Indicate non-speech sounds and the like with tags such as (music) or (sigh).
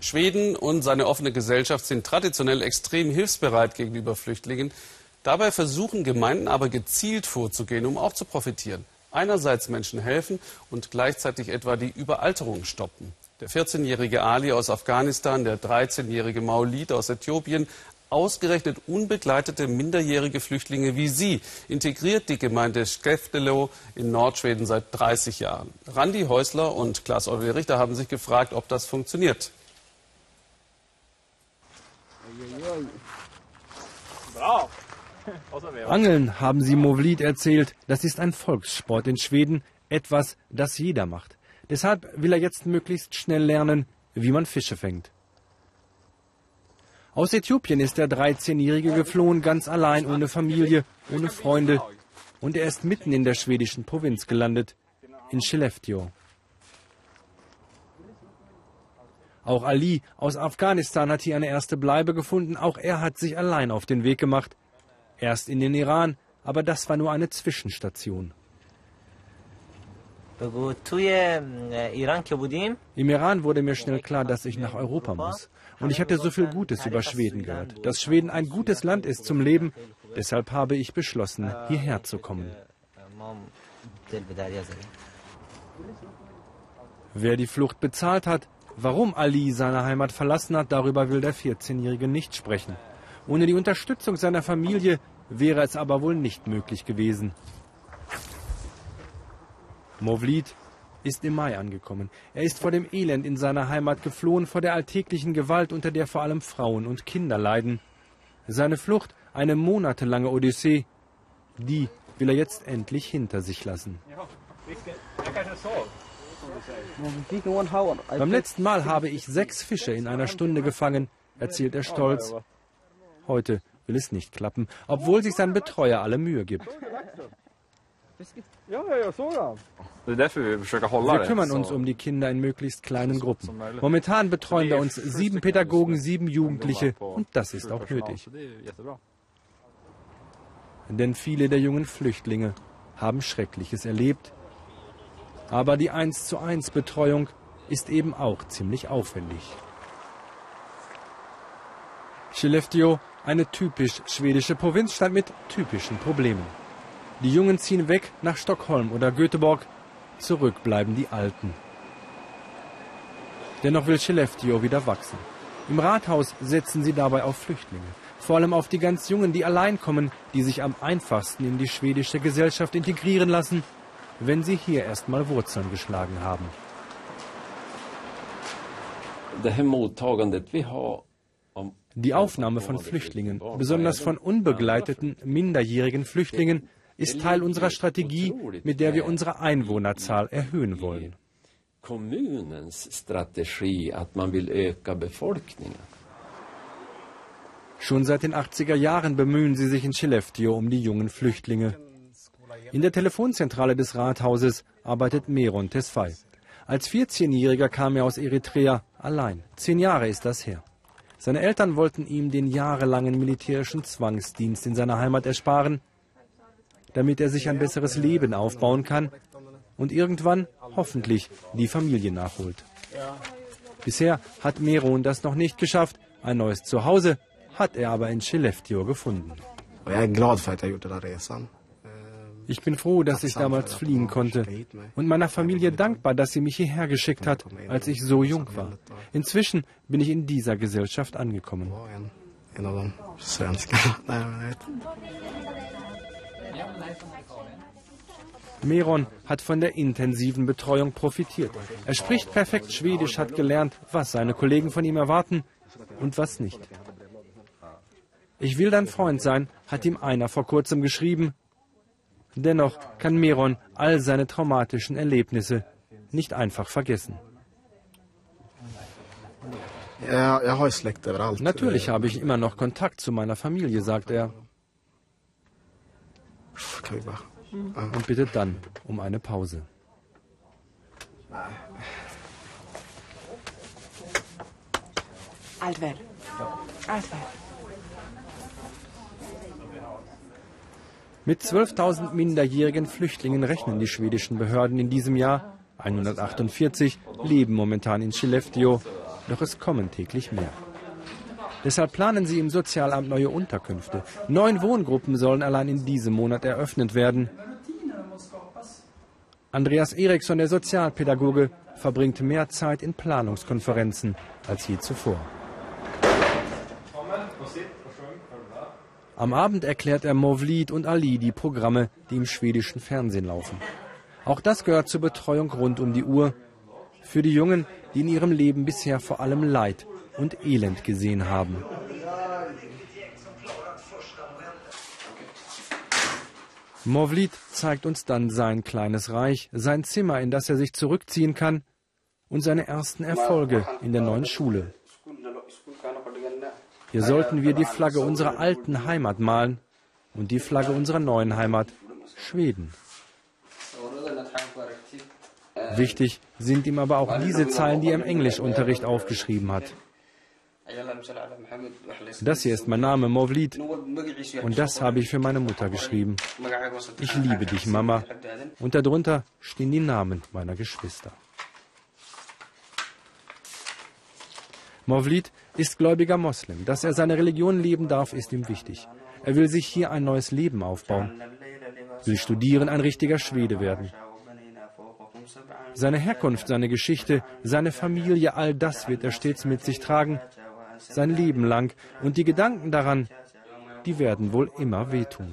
Schweden und seine offene Gesellschaft sind traditionell extrem hilfsbereit gegenüber Flüchtlingen. Dabei versuchen Gemeinden aber gezielt vorzugehen, um auch zu profitieren. Einerseits Menschen helfen und gleichzeitig etwa die Überalterung stoppen. Der 14-jährige Ali aus Afghanistan, der 13-jährige Maulid aus Äthiopien, ausgerechnet unbegleitete minderjährige Flüchtlinge wie Sie integriert die Gemeinde Skeftelo in Nordschweden seit 30 Jahren. Randi Häusler und Klaas Olwe Richter haben sich gefragt, ob das funktioniert. (laughs) Angeln, haben sie Movlid erzählt, das ist ein Volkssport in Schweden, etwas, das jeder macht. Deshalb will er jetzt möglichst schnell lernen, wie man Fische fängt. Aus Äthiopien ist der 13-Jährige geflohen, ganz allein, ohne Familie, ohne Freunde. Und er ist mitten in der schwedischen Provinz gelandet, in Skellefteå. Auch Ali aus Afghanistan hat hier eine erste Bleibe gefunden. Auch er hat sich allein auf den Weg gemacht. Erst in den Iran, aber das war nur eine Zwischenstation. Im Iran wurde mir schnell klar, dass ich nach Europa muss. Und ich hatte so viel Gutes über Schweden gehört. Dass Schweden ein gutes Land ist zum Leben. Deshalb habe ich beschlossen, hierher zu kommen. Wer die Flucht bezahlt hat, warum Ali seine Heimat verlassen hat, darüber will der 14-Jährige nicht sprechen. Ohne die Unterstützung seiner Familie wäre es aber wohl nicht möglich gewesen. Movlid ist im Mai angekommen. Er ist vor dem Elend in seiner Heimat geflohen, vor der alltäglichen Gewalt, unter der vor allem Frauen und Kinder leiden. Seine Flucht, eine monatelange Odyssee, die will er jetzt endlich hinter sich lassen. Beim letzten Mal habe ich sechs Fische in einer Stunde gefangen, erzählt er stolz. Heute will es nicht klappen, obwohl sich sein Betreuer alle Mühe gibt. Wir kümmern uns um die Kinder in möglichst kleinen Gruppen. Momentan betreuen wir uns sieben Pädagogen, sieben Jugendliche und das ist auch nötig. Denn viele der jungen Flüchtlinge haben Schreckliches erlebt. Aber die 1 zu 1 Betreuung ist eben auch ziemlich aufwendig. Skellefteå, eine typisch schwedische Provinzstadt mit typischen Problemen. Die Jungen ziehen weg nach Stockholm oder Göteborg. Zurück bleiben die Alten. Dennoch will Skellefteå wieder wachsen. Im Rathaus setzen sie dabei auf Flüchtlinge. Vor allem auf die ganz Jungen, die allein kommen, die sich am einfachsten in die schwedische Gesellschaft integrieren lassen, wenn sie hier erstmal Wurzeln geschlagen haben. Die Aufnahme von Flüchtlingen, besonders von unbegleiteten, minderjährigen Flüchtlingen, ist Teil unserer Strategie, mit der wir unsere Einwohnerzahl erhöhen wollen. Schon seit den 80er Jahren bemühen sie sich in Skellefteå um die jungen Flüchtlinge. In der Telefonzentrale des Rathauses arbeitet Meron Tesfay. Als 14-Jähriger kam er aus Eritrea allein. Zehn Jahre ist das her. Seine Eltern wollten ihm den jahrelangen militärischen Zwangsdienst in seiner Heimat ersparen damit er sich ein besseres Leben aufbauen kann und irgendwann hoffentlich die Familie nachholt. Bisher hat Meron das noch nicht geschafft. Ein neues Zuhause hat er aber in Skellefteå gefunden. Ich bin froh, dass ich damals fliehen konnte und meiner Familie dankbar, dass sie mich hierher geschickt hat, als ich so jung war. Inzwischen bin ich in dieser Gesellschaft angekommen. Meron hat von der intensiven Betreuung profitiert. Er spricht perfekt Schwedisch, hat gelernt, was seine Kollegen von ihm erwarten und was nicht. Ich will dein Freund sein, hat ihm einer vor kurzem geschrieben. Dennoch kann Meron all seine traumatischen Erlebnisse nicht einfach vergessen. Natürlich habe ich immer noch Kontakt zu meiner Familie, sagt er. Und bittet dann um eine Pause. Altwell. Altwell. Mit 12.000 minderjährigen Flüchtlingen rechnen die schwedischen Behörden in diesem Jahr. 148 leben momentan in Skellefteå. doch es kommen täglich mehr. Deshalb planen sie im Sozialamt neue Unterkünfte. Neun Wohngruppen sollen allein in diesem Monat eröffnet werden. Andreas Eriksson, der Sozialpädagoge, verbringt mehr Zeit in Planungskonferenzen als je zuvor. Am Abend erklärt er Movlid und Ali die Programme, die im schwedischen Fernsehen laufen. Auch das gehört zur Betreuung rund um die Uhr. Für die Jungen, die in ihrem Leben bisher vor allem Leid und Elend gesehen haben. Movlid zeigt uns dann sein kleines Reich, sein Zimmer, in das er sich zurückziehen kann und seine ersten Erfolge in der neuen Schule. Hier sollten wir die Flagge unserer alten Heimat malen und die Flagge unserer neuen Heimat, Schweden. Wichtig sind ihm aber auch diese Zeilen, die er im Englischunterricht aufgeschrieben hat. Das hier ist mein Name, Movlid. Und das habe ich für meine Mutter geschrieben. Ich liebe dich, Mama. Und darunter stehen die Namen meiner Geschwister. Movlid ist gläubiger Moslem. Dass er seine Religion leben darf, ist ihm wichtig. Er will sich hier ein neues Leben aufbauen, will studieren, ein richtiger Schwede werden. Seine Herkunft, seine Geschichte, seine Familie, all das wird er stets mit sich tragen sein Leben lang. Und die Gedanken daran, die werden wohl immer wehtun.